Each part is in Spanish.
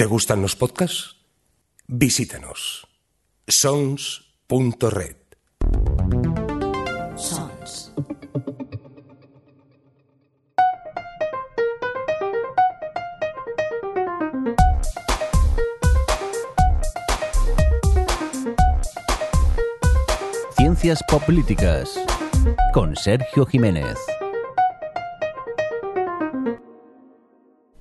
¿Te gustan los podcasts? Visítanos. sons.red. Sons. Ciencias Políticas con Sergio Jiménez.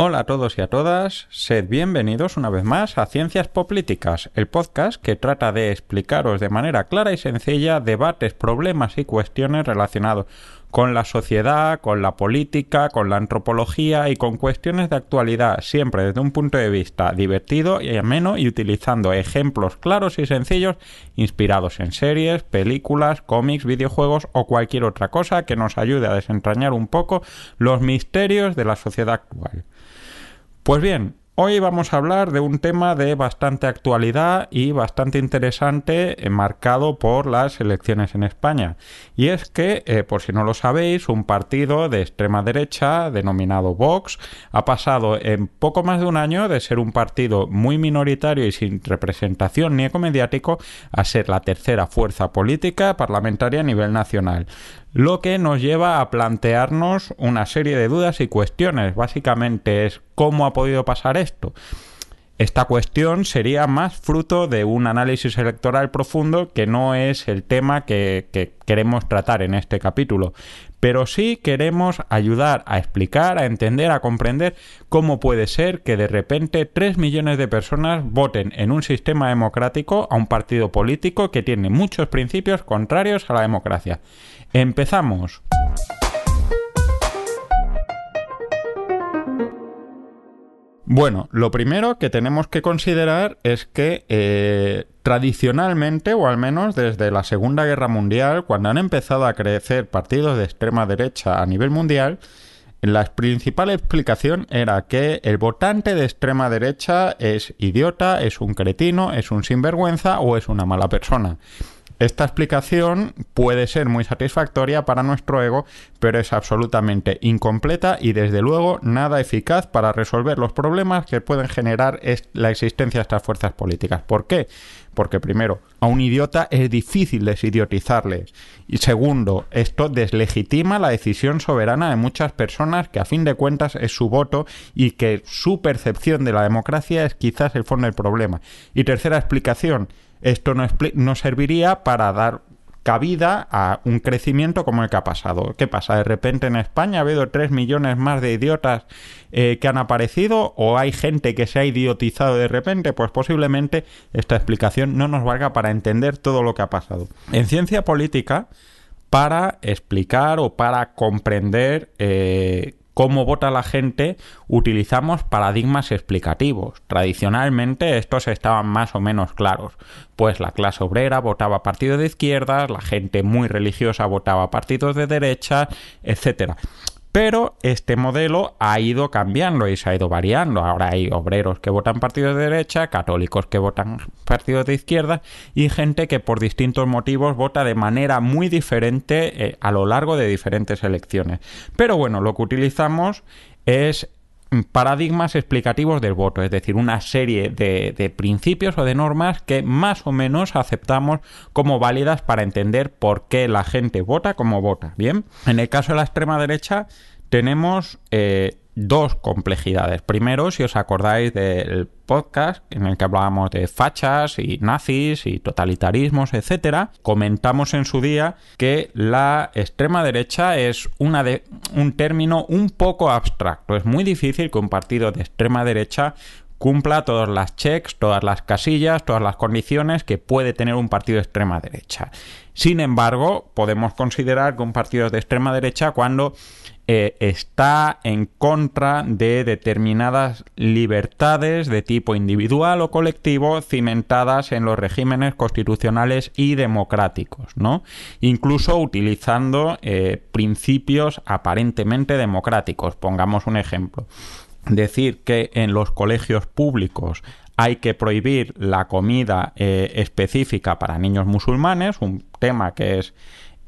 Hola a todos y a todas, sed bienvenidos una vez más a Ciencias Políticas, el podcast que trata de explicaros de manera clara y sencilla debates, problemas y cuestiones relacionados con la sociedad, con la política, con la antropología y con cuestiones de actualidad, siempre desde un punto de vista divertido y ameno y utilizando ejemplos claros y sencillos inspirados en series, películas, cómics, videojuegos o cualquier otra cosa que nos ayude a desentrañar un poco los misterios de la sociedad actual. Pues bien, hoy vamos a hablar de un tema de bastante actualidad y bastante interesante eh, marcado por las elecciones en España. Y es que, eh, por si no lo sabéis, un partido de extrema derecha denominado Vox ha pasado en poco más de un año de ser un partido muy minoritario y sin representación ni eco mediático a ser la tercera fuerza política parlamentaria a nivel nacional lo que nos lleva a plantearnos una serie de dudas y cuestiones. Básicamente es cómo ha podido pasar esto. Esta cuestión sería más fruto de un análisis electoral profundo que no es el tema que, queremos tratar en este capítulo. Pero sí queremos ayudar a explicar, a entender, a comprender cómo puede ser que de repente 3 millones de personas voten en un sistema democrático a un partido político que tiene muchos principios contrarios a la democracia. Empezamos. Bueno, lo primero que tenemos que considerar es que eh, tradicionalmente, o al menos desde la Segunda Guerra Mundial, cuando han empezado a crecer partidos de extrema derecha a nivel mundial, la principal explicación era que el votante de extrema derecha es idiota, es un cretino, es un sinvergüenza o es una mala persona. Esta explicación puede ser muy satisfactoria para nuestro ego, pero es absolutamente incompleta y desde luego nada eficaz para resolver los problemas que pueden generar la existencia de estas fuerzas políticas. ¿Por qué? Porque primero, a un idiota es difícil desidiotizarle. Y segundo, esto deslegitima la decisión soberana de muchas personas que a fin de cuentas es su voto y que su percepción de la democracia es quizás el fondo del problema. Y tercera explicación, esto no, serviría para dar cabida a un crecimiento como el que ha pasado. ¿Qué pasa? ¿De repente en España ha habido 3 millones más de idiotas eh, que han aparecido o hay gente que se ha idiotizado de repente? Pues posiblemente esta explicación no nos valga para entender todo lo que ha pasado. En ciencia política, para explicar o para comprender eh, cómo vota la gente, utilizamos paradigmas explicativos. Tradicionalmente estos estaban más o menos claros, pues la clase obrera votaba partidos de izquierdas, la gente muy religiosa votaba partidos de derecha, etc. Pero este modelo ha ido cambiando y se ha ido variando. Ahora hay obreros que votan partidos de derecha, católicos que votan partidos de izquierda y gente que por distintos motivos vota de manera muy diferente eh, a lo largo de diferentes elecciones. Pero bueno, lo que utilizamos es paradigmas explicativos del voto, es decir, una serie de, principios o de normas que más o menos aceptamos como válidas para entender por qué la gente vota como vota. Bien, en el caso de la extrema derecha tenemos eh, dos complejidades. Primero, si os acordáis del podcast en el que hablábamos de fachas y nazis y totalitarismos, etcétera, comentamos en su día que la extrema derecha es una de, un término un poco abstracto. Es muy difícil que un partido de extrema derecha cumpla todas las checks, todas las casillas, todas las condiciones que puede tener un partido de extrema derecha. Sin embargo, podemos considerar que un partido de extrema derecha cuando eh, está en contra de determinadas libertades de tipo individual o colectivo cimentadas en los regímenes constitucionales y democráticos, ¿no? Incluso utilizando eh, principios aparentemente democráticos. Pongamos un ejemplo. Decir que en los colegios públicos hay que prohibir la comida eh, específica para niños musulmanes, un tema que es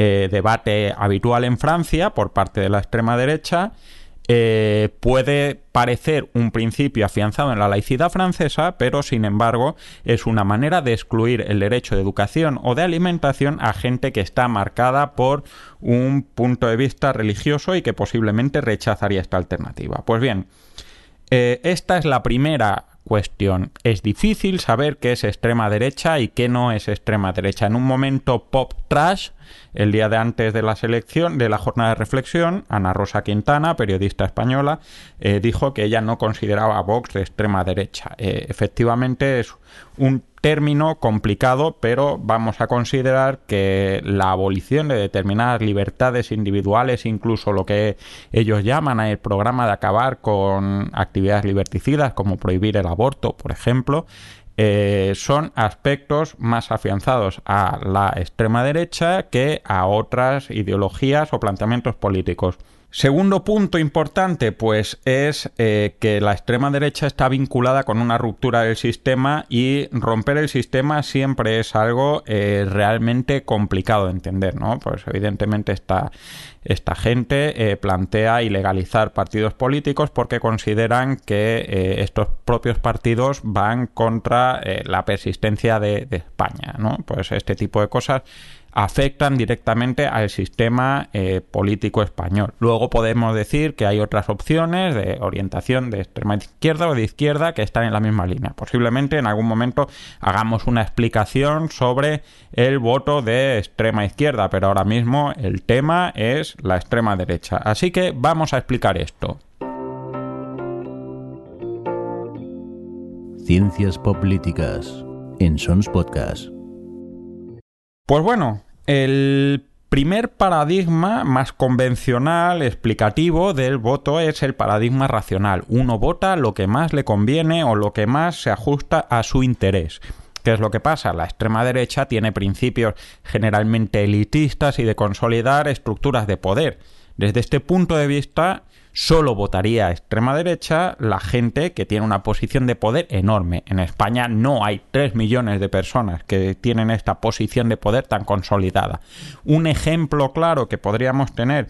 eh, debate habitual en Francia por parte de la extrema derecha, eh, puede parecer un principio afianzado en la laicidad francesa, pero sin embargo es una manera de excluir el derecho de educación o de alimentación a gente que está marcada por un punto de vista religioso y que posiblemente rechazaría esta alternativa. Pues bien, eh, esta es la primera cuestión. Es difícil saber qué es extrema derecha y qué no es extrema derecha. En un momento pop trash, el día de antes de la selección, de la jornada de reflexión, Ana Rosa Quintana, periodista española, eh, dijo que ella no consideraba a Vox de extrema derecha. Eh, efectivamente es un término complicado, pero vamos a considerar que la abolición de determinadas libertades individuales, incluso lo que ellos llaman el programa de acabar con actividades liberticidas, como prohibir el aborto, por ejemplo, eh, son aspectos más afianzados a la extrema derecha que a otras ideologías o planteamientos políticos. Segundo punto importante, pues es eh, que la extrema derecha está vinculada con una ruptura del sistema y romper el sistema siempre es algo eh, realmente complicado de entender, ¿no? Pues evidentemente esta, esta gente eh, plantea ilegalizar partidos políticos porque consideran que estos propios partidos van contra la persistencia de, de España, ¿no? Pues este tipo de cosas afectan directamente al sistema eh, político español. Luego podemos decir que hay otras opciones de orientación de extrema izquierda o de izquierda que están en la misma línea. Posiblemente en algún momento hagamos una explicación sobre el voto de extrema izquierda, pero ahora mismo el tema es la extrema derecha. Así que vamos a explicar esto. Ciencias Políticas en Sons Podcast. Pues bueno, el primer paradigma más convencional, explicativo del voto es el paradigma racional. Uno vota lo que más le conviene o lo que más se ajusta a su interés. ¿Qué es lo que pasa? La extrema derecha tiene principios generalmente elitistas y de consolidar estructuras de poder. Desde este punto de vista, solo votaría a extrema derecha la gente que tiene una posición de poder enorme. En España no hay 3 millones de personas que tienen esta posición de poder tan consolidada. Un ejemplo claro que podríamos tener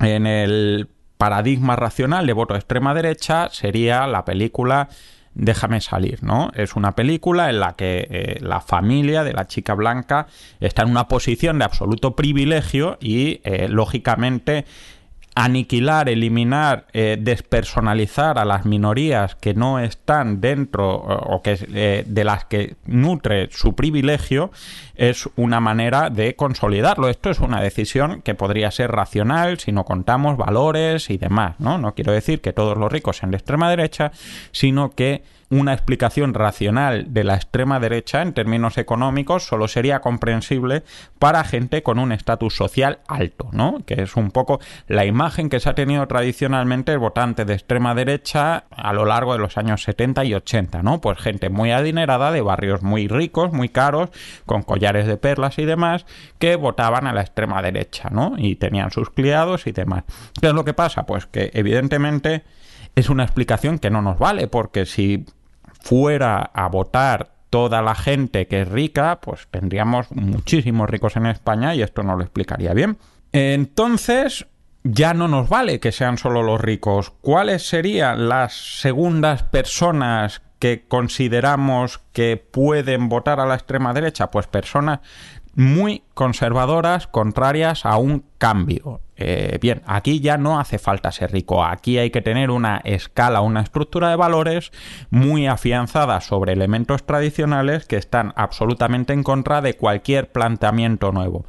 en el paradigma racional de voto a extrema derecha sería la película Déjame salir, ¿no? Es una película en la que eh, la familia de la chica blanca está en una posición de absoluto privilegio y, eh, lógicamente, aniquilar, eliminar, eh, despersonalizar a las minorías que no están dentro o que eh, de las que nutre su privilegio es una manera de consolidarlo. Esto es una decisión que podría ser racional si no contamos valores y demás, ¿no? No quiero decir que todos los ricos sean de extrema derecha, sino que una explicación racional de la extrema derecha en términos económicos solo sería comprensible para gente con un estatus social alto, ¿no? Que es un poco la imagen que se ha tenido tradicionalmente el votante de extrema derecha a lo largo de los años 70 y 80, ¿no? Pues gente muy adinerada de barrios muy ricos, muy caros, con collares de perlas y demás, que votaban a la extrema derecha, ¿no? Y tenían sus criados y demás. ¿Qué es lo que pasa? Pues que evidentemente es una explicación que no nos vale, porque si fuera a votar toda la gente que es rica, pues tendríamos muchísimos ricos en España y esto no lo explicaría bien. Entonces, ya no nos vale que sean solo los ricos. ¿Cuáles serían las segundas personas que consideramos que pueden votar a la extrema derecha? Pues personas muy conservadoras, contrarias a un cambio. Eh, bien, aquí ya no hace falta ser rico, aquí hay que tener una escala, una estructura de valores muy afianzada sobre elementos tradicionales que están absolutamente en contra de cualquier planteamiento nuevo.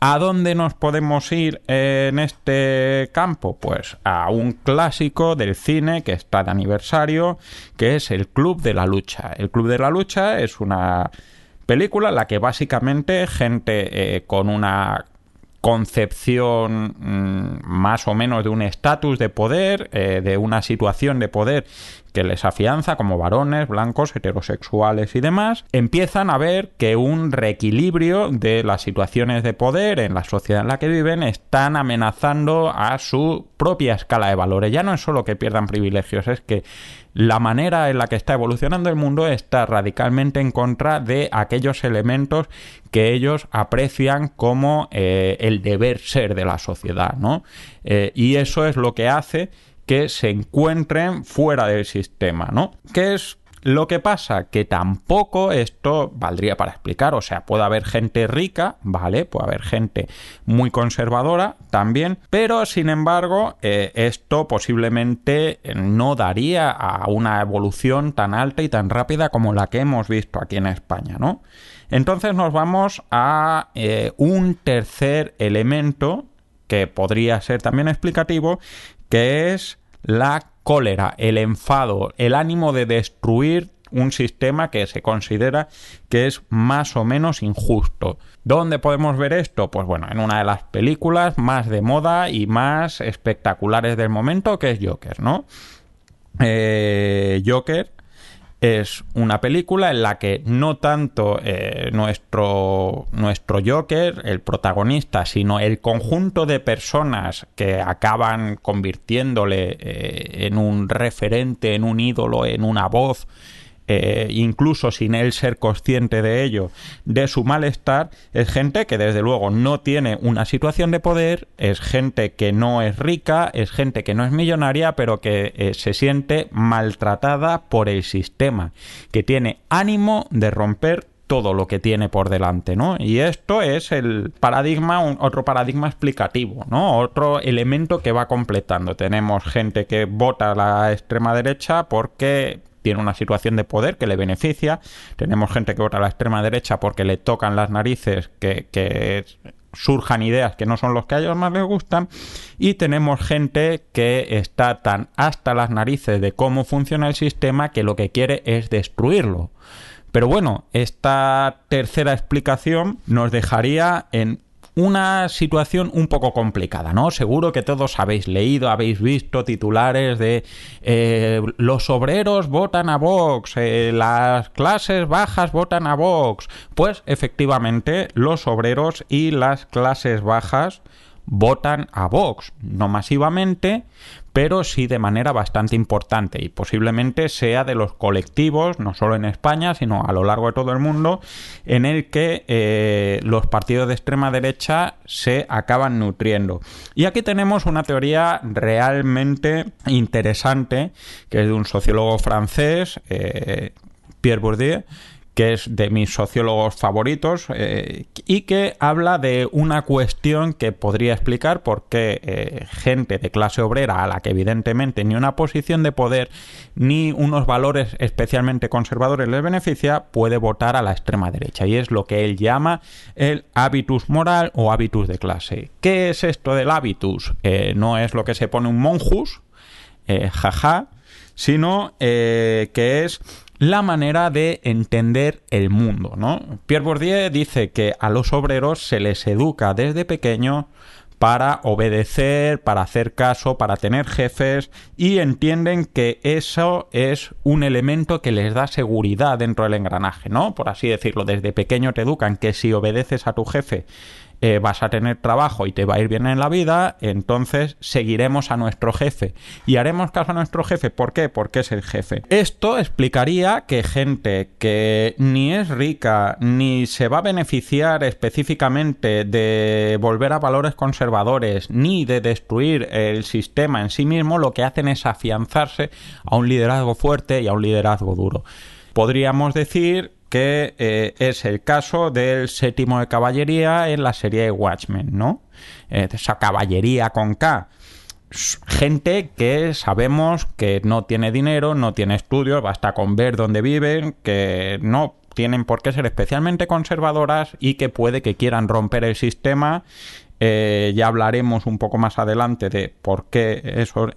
¿A dónde nos podemos ir en este campo? Pues a un clásico del cine que está de aniversario, que es el Club de la Lucha. El Club de la Lucha es una película en la que básicamente gente eh, con una concepción mm, más o menos de un estatus de poder, eh, de una situación de poder que les afianza como varones, blancos, heterosexuales y demás, empiezan a ver que un reequilibrio de las situaciones de poder en la sociedad en la que viven están amenazando a su propia escala de valores. Ya no es solo que pierdan privilegios, es que la manera en la que está evolucionando el mundo está radicalmente en contra de aquellos elementos que ellos aprecian como eh, el deber ser de la sociedad, ¿no? Eh, y eso es lo que hace que se encuentren fuera del sistema, ¿no? Que es lo que pasa que tampoco esto valdría para explicar, o sea, puede haber gente rica, ¿vale? Puede haber gente muy conservadora también, pero sin embargo eh, esto posiblemente no daría a una evolución tan alta y tan rápida como la que hemos visto aquí en España, ¿no? Entonces nos vamos a eh, un tercer elemento que podría ser también explicativo, que es la cólera, el enfado, el ánimo de destruir un sistema que se considera que es más o menos injusto. ¿Dónde podemos ver esto? Pues bueno, en una de las películas más de moda y más espectaculares del momento, que es Joker, ¿no? Eh, Joker es una película en la que no tanto eh, nuestro, nuestro Joker, el protagonista, sino el conjunto de personas que acaban convirtiéndole eh, en un referente, en un ídolo, en una voz eh, incluso sin él ser consciente de ello, de su malestar, es gente que desde luego no tiene una situación de poder, es gente que no es rica, es gente que no es millonaria, pero que eh, se siente maltratada por el sistema, que tiene ánimo de romper todo lo que tiene por delante, ¿no? Y esto es el paradigma, otro paradigma explicativo, ¿no? Otro elemento que va completando. Tenemos gente que vota a la extrema derecha porque tiene una situación de poder que le beneficia. Tenemos gente que vota a la extrema derecha porque le tocan las narices que, surjan ideas que no son los que a ellos más les gustan y tenemos gente que está tan hasta las narices de cómo funciona el sistema que lo que quiere es destruirlo. Pero bueno, esta tercera explicación nos dejaría en una situación un poco complicada, ¿no? Seguro que todos habéis leído, habéis visto titulares de eh, los obreros votan a Vox, eh, las clases bajas votan a Vox. Pues efectivamente los obreros y las clases bajas votan a Vox, no masivamente, pero sí de manera bastante importante y posiblemente sea de los colectivos, no solo en España, sino a lo largo de todo el mundo, en el que eh, los partidos de extrema derecha se acaban nutriendo. Y aquí tenemos una teoría realmente interesante, que es de un sociólogo francés, eh, Pierre Bourdieu, que es de mis sociólogos favoritos eh, y que habla de una cuestión que podría explicar por qué eh, gente de clase obrera a la que evidentemente ni una posición de poder ni unos valores especialmente conservadores les beneficia puede votar a la extrema derecha y es lo que él llama el habitus moral o habitus de clase. ¿Qué es esto del habitus? Eh, no es lo que se pone un monjus, jaja, sino que es la manera de entender el mundo, ¿no? Pierre Bourdieu dice que a los obreros se les educa desde pequeño para obedecer, para hacer caso, para tener jefes y entienden que eso es un elemento que les da seguridad dentro del engranaje, ¿no? Por así decirlo, desde pequeño te educan que si obedeces a tu jefe eh, vas a tener trabajo y te va a ir bien en la vida, entonces seguiremos a nuestro jefe. Y haremos caso a nuestro jefe. ¿Por qué? Porque es el jefe. Esto explicaría que gente que ni es rica ni se va a beneficiar específicamente de volver a valores conservadores ni de destruir el sistema en sí mismo, lo que hacen es afianzarse a un liderazgo fuerte y a un liderazgo duro. Podríamos decir que eh, es el caso del séptimo de caballería en la serie de Watchmen, ¿no? Eh, esa caballería con K. Gente que sabemos que no tiene dinero, no tiene estudios, basta con ver dónde viven, que no tienen por qué ser especialmente conservadoras y que puede que quieran romper el sistema eh, ya hablaremos un poco más adelante de por qué, eso,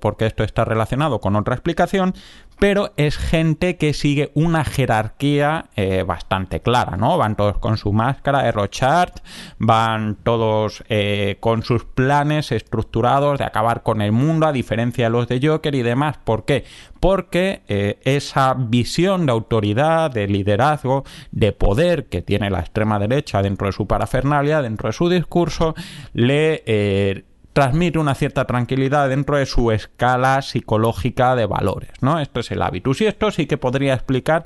por qué esto está relacionado con otra explicación, pero es gente que sigue una jerarquía eh, bastante clara, ¿no? Van todos con su máscara de Rochard, van todos eh, con sus planes estructurados de acabar con el mundo, a diferencia de los de Joker y demás. ¿Por qué? Porque eh, esa visión de autoridad, de liderazgo, de poder que tiene la extrema derecha dentro de su parafernalia, dentro de su discurso, le transmite una cierta tranquilidad dentro de su escala psicológica de valores, ¿no? Esto es el hábitus y esto sí que podría explicar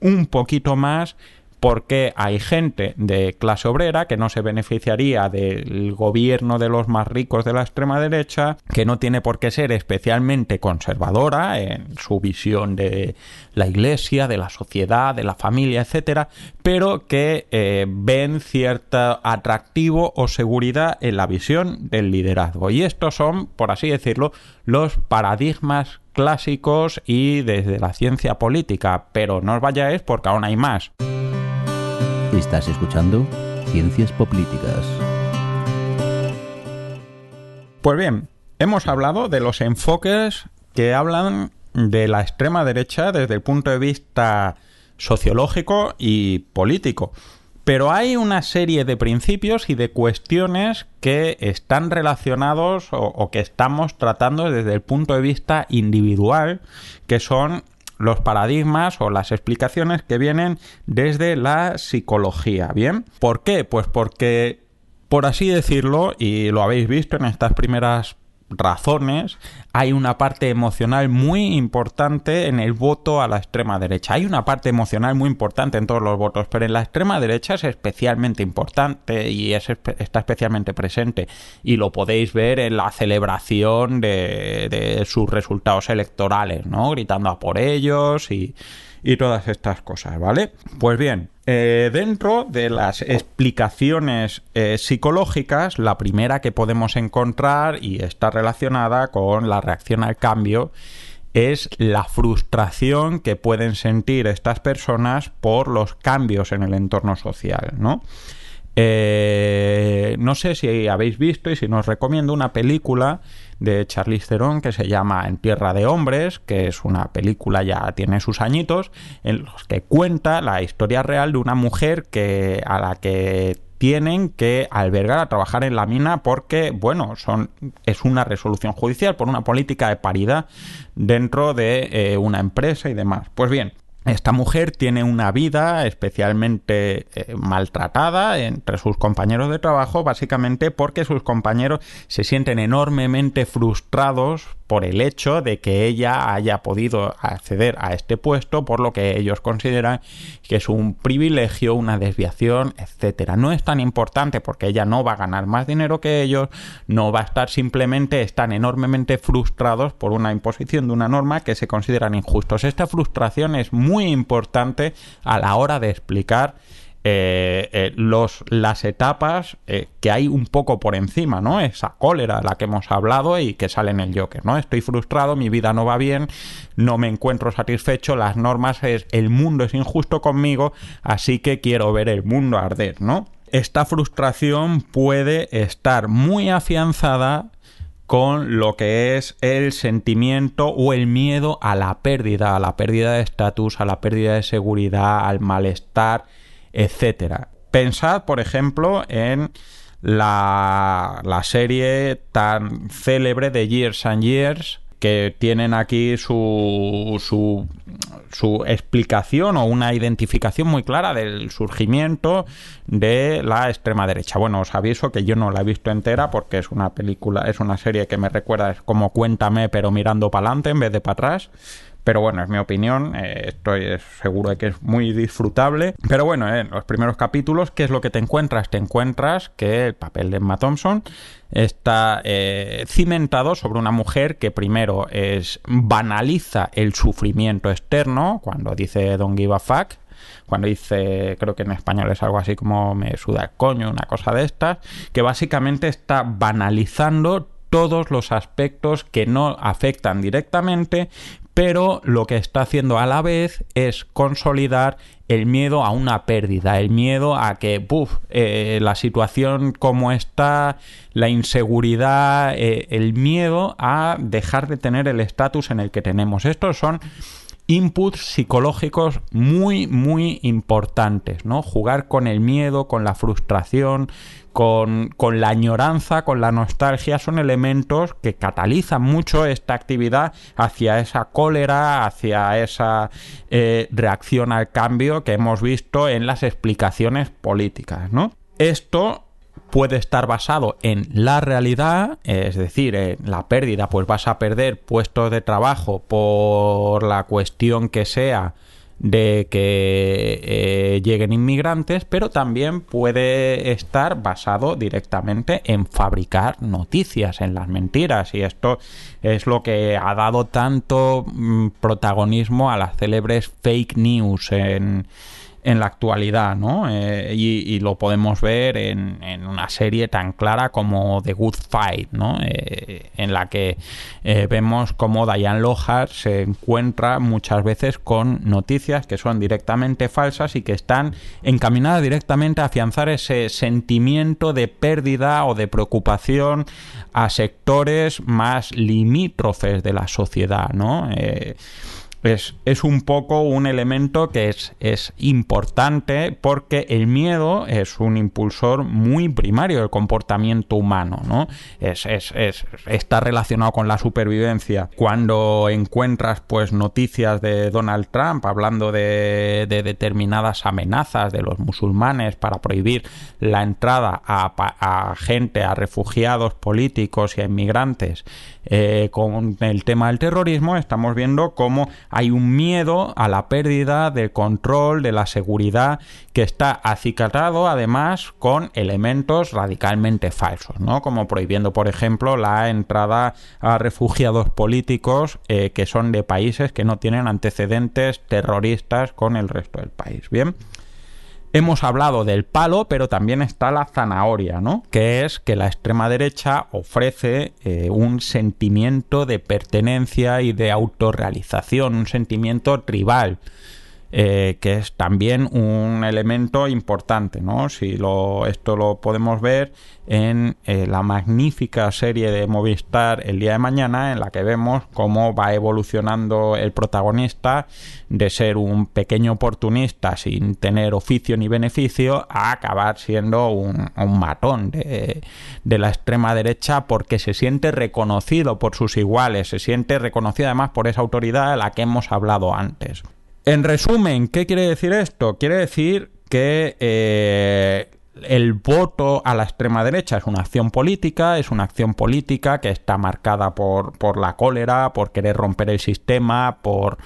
un poquito más porque hay gente de clase obrera que no se beneficiaría del gobierno de los más ricos de la extrema derecha, que no tiene por qué ser especialmente conservadora en su visión de la iglesia, de la sociedad, de la familia, etcétera, pero que eh, ven cierto atractivo o seguridad en la visión del liderazgo. Y estos son, por así decirlo, los paradigmas clásicos y desde la ciencia política, pero no os vayáis porque aún hay más. Estás escuchando Ciencias Políticas. Pues bien, hemos hablado de los enfoques que hablan de la extrema derecha desde el punto de vista sociológico y político. Pero hay una serie de principios y de cuestiones que están relacionados o, o, que estamos tratando desde el punto de vista individual, que son los paradigmas o las explicaciones que vienen desde la psicología. ¿Bien? ¿Por qué? Pues porque, por así decirlo, y lo habéis visto en estas primeras razones, hay una parte emocional muy importante en el voto a la extrema derecha. Hay una parte emocional muy importante en todos los votos, pero en la extrema derecha es especialmente importante y es, está especialmente presente. Y lo podéis ver en la celebración de, de sus resultados electorales, ¿no? Gritando a por ellos y, y todas estas cosas, ¿vale? Pues bien, eh, dentro de las explicaciones eh, psicológicas, la primera que podemos encontrar y está relacionada con la reacción al cambio es la frustración que pueden sentir estas personas por los cambios en el entorno social, ¿no? Eh, no sé si habéis visto y si nos recomiendo una película de Charlize Theron que se llama En Tierra de Hombres, que es una película ya tiene sus añitos, en los que cuenta la historia real de una mujer que a la que tienen que albergar a trabajar en la mina porque, bueno, son, es una resolución judicial por una política de paridad dentro de eh, una empresa y demás. Pues bien, esta mujer tiene una vida especialmente eh, maltratada entre sus compañeros de trabajo, básicamente porque sus compañeros se sienten enormemente frustrados por el hecho de que ella haya podido acceder a este puesto, por lo que ellos consideran que es un privilegio, una desviación, etcétera. No es tan importante porque ella no va a ganar más dinero que ellos, no va a estar simplemente, están enormemente frustrados por una imposición de una norma que se consideran injustos. Esta frustración es muy importante a la hora de explicar eh, eh, los, las etapas eh, que hay un poco por encima, ¿no? Esa cólera de la que hemos hablado y que sale en el Joker, ¿no? Estoy frustrado, mi vida no va bien, no me encuentro satisfecho, las normas es, el mundo es injusto conmigo, así que quiero ver el mundo arder, ¿no? Esta frustración puede estar muy afianzada con lo que es el sentimiento o el miedo a la pérdida, a la pérdida de estatus, a la pérdida de seguridad, al malestar, etcétera. Pensad, por ejemplo, en la, la serie tan célebre de Years and Years, que tienen aquí su, su, su, explicación o una identificación muy clara del surgimiento de la extrema derecha. Bueno, os aviso que yo no la he visto entera porque es una película, es una serie que me recuerda, es como Cuéntame, pero mirando para adelante en vez de para atrás. Pero bueno, es mi opinión, eh, estoy seguro de que es muy disfrutable. Pero bueno, en los primeros capítulos, ¿qué es lo que te encuentras? Te encuentras que el papel de Emma Thompson está eh, cimentado sobre una mujer que primero es banaliza el sufrimiento externo, cuando dice don't give a fuck, cuando dice, creo que en español es algo así como me suda coño, una cosa de estas, que básicamente está banalizando todos los aspectos que no afectan directamente, pero lo que está haciendo a la vez es consolidar el miedo a una pérdida, el miedo a que eh, la situación como está, la inseguridad, eh, el miedo a dejar de tener el estatus en el que tenemos. Estos son inputs psicológicos muy, muy importantes, ¿no? Jugar con el miedo, con la frustración, con, con, la añoranza, con la nostalgia, son elementos que catalizan mucho esta actividad hacia esa cólera, hacia esa eh, reacción al cambio que hemos visto en las explicaciones políticas, ¿no? Esto puede estar basado en la realidad, es decir, en la pérdida, pues vas a perder puestos de trabajo por la cuestión que sea de que eh, lleguen inmigrantes, pero también puede estar basado directamente en fabricar noticias, en las mentiras, y esto es lo que ha dado tanto mm, protagonismo a las célebres fake news en en la actualidad, ¿no? Eh, y, lo podemos ver en, una serie tan clara como The Good Fight, ¿no? Eh, en la que eh, vemos cómo Diane Lohar se encuentra muchas veces con noticias que son directamente falsas y que están encaminadas directamente a afianzar ese sentimiento de pérdida o de preocupación a sectores más limítrofes de la sociedad, ¿no? Es, un poco un elemento que es, es, importante porque el miedo es un impulsor muy primario del comportamiento humano, ¿no? Es, está relacionado con la supervivencia. Cuando encuentras pues noticias de Donald Trump hablando de, determinadas amenazas de los musulmanes para prohibir la entrada a, a gente, a refugiados políticos y a inmigrantes eh, con el tema del terrorismo, estamos viendo cómo hay un miedo a la pérdida del control, de la seguridad, que está acicatado además con elementos radicalmente falsos, ¿no? Como prohibiendo, por ejemplo, la entrada a refugiados políticos eh, que son de países que no tienen antecedentes terroristas con el resto del país. Bien. Hemos hablado del palo, pero también está la zanahoria, ¿no? Que es que la extrema derecha ofrece eh, un sentimiento de pertenencia y de autorrealización, un sentimiento tribal. Eh, que es también un elemento importante, ¿no? Si lo, esto lo podemos ver en eh, la magnífica serie de Movistar el día de mañana, en la que vemos cómo va evolucionando el protagonista de ser un pequeño oportunista sin tener oficio ni beneficio a acabar siendo un, matón de, de la extrema derecha porque se siente reconocido por sus iguales, se siente reconocido además por esa autoridad a la que hemos hablado antes. En resumen, ¿qué quiere decir esto? Quiere decir que eh, el voto a la extrema derecha es una acción política, es una acción política que está marcada por, por la cólera, por querer romper el sistema, por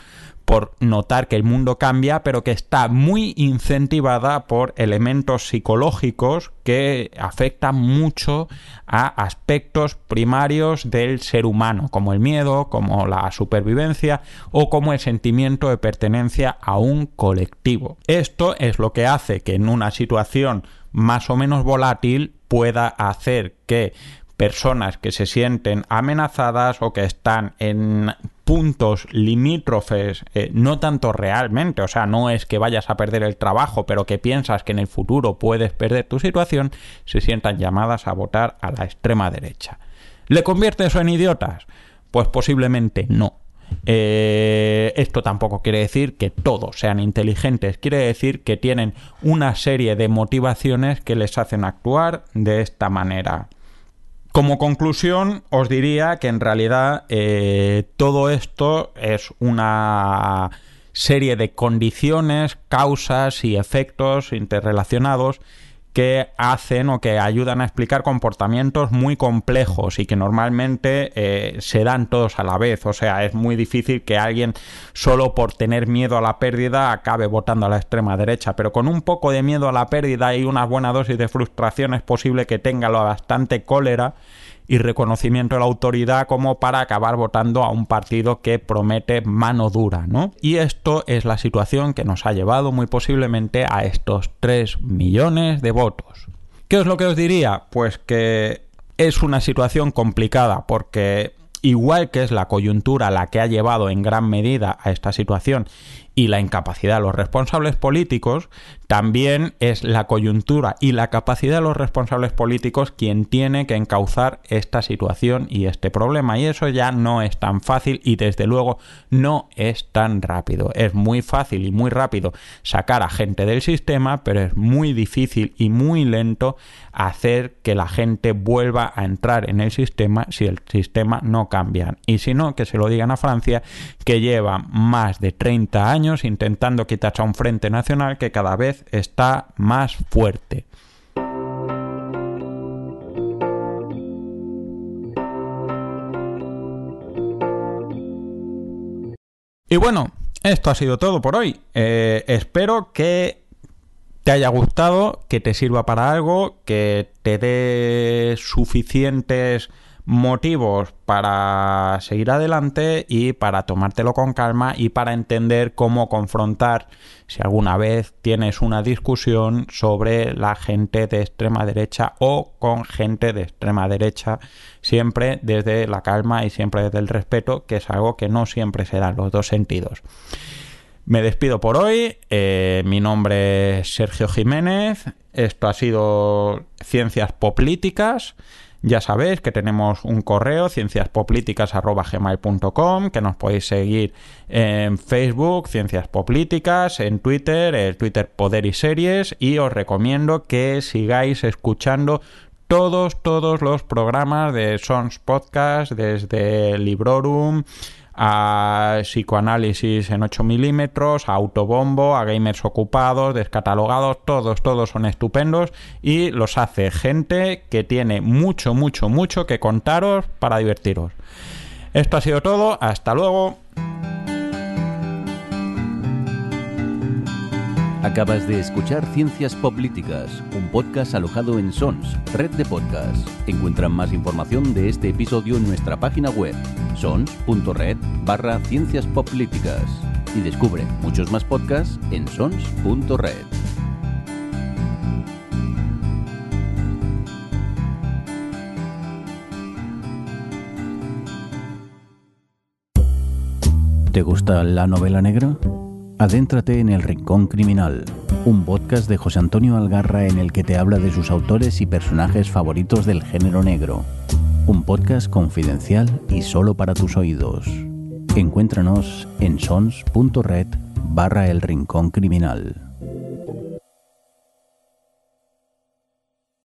por notar que el mundo cambia, pero que está muy incentivada por elementos psicológicos que afectan mucho a aspectos primarios del ser humano, como el miedo, como la supervivencia o como el sentimiento de pertenencia a un colectivo. Esto es lo que hace que en una situación más o menos volátil pueda hacer que personas que se sienten amenazadas o que están en puntos limítrofes, eh, no tanto realmente, o sea, no es que vayas a perder el trabajo, pero que piensas que en el futuro puedes perder tu situación, se sientan llamadas a votar a la extrema derecha. ¿Le convierte eso en idiotas? Pues posiblemente no. Eh, esto tampoco quiere decir que todos sean inteligentes, quiere decir que tienen una serie de motivaciones que les hacen actuar de esta manera. Como conclusión, os diría que en realidad eh, todo esto es una serie de condiciones, causas y efectos interrelacionados que hacen o que ayudan a explicar comportamientos muy complejos y que normalmente eh, se dan todos a la vez. O sea, es muy difícil que alguien solo por tener miedo a la pérdida acabe votando a la extrema derecha. Pero con un poco de miedo a la pérdida y una buena dosis de frustración es posible que tenga bastante cólera y reconocimiento de la autoridad como para acabar votando a un partido que promete mano dura, ¿no? Y esto es la situación que nos ha llevado muy posiblemente a estos 3 millones de votos. ¿Qué es lo que os diría? Pues que es una situación complicada porque igual que es la coyuntura la que ha llevado en gran medida a esta situación y la incapacidad de los responsables políticos, también es la coyuntura y la capacidad de los responsables políticos quien tiene que encauzar esta situación y este problema. Y eso ya no es tan fácil y desde luego no es tan rápido. Es muy fácil y muy rápido sacar a gente del sistema, pero es muy difícil y muy lento hacer que la gente vuelva a entrar en el sistema si el sistema no cambia. Y si no, que se lo digan a Francia, que lleva más de 30 años intentando quitarse a un frente nacional que cada está más fuerte. Y bueno, esto ha sido todo por hoy. Eh, espero que te haya gustado, que te sirva para algo, que te dé suficientes motivos para seguir adelante y para tomártelo con calma y para entender cómo confrontar si alguna vez tienes una discusión sobre la gente de extrema derecha o con gente de extrema derecha, siempre desde la calma y siempre desde el respeto, que es algo que no siempre se en los dos sentidos. Me despido por hoy. Eh, mi nombre es Sergio Jiménez. Esto ha sido Ciencias Políticas. Ya sabéis que tenemos un correo, cienciaspolíticas.gmail.com, que nos podéis seguir en Facebook, Ciencias Políticas, en Twitter, el Twitter Poder y Series, y os recomiendo que sigáis escuchando todos, todos los programas de Sons Podcast, desde Librorum, a psicoanálisis en 8 milímetros, a autobombo, a gamers ocupados, descatalogados, todos, todos son estupendos y los hace gente que tiene mucho, mucho, mucho que contaros para divertiros. Esto ha sido todo, hasta luego. Acabas de escuchar Ciencias Políticas, un podcast alojado en Sons, red de podcasts. Encuentran más información de este episodio en nuestra página web, sons.red barra Ciencias Políticas. Y descubre muchos más podcasts en sons.red. ¿Te gusta la novela negra? Adéntrate en El Rincón Criminal, un podcast de José Antonio Algarra en el que te habla de sus autores y personajes favoritos del género negro. Un podcast confidencial y solo para tus oídos. Encuéntranos en sons.red barra El Rincón Criminal.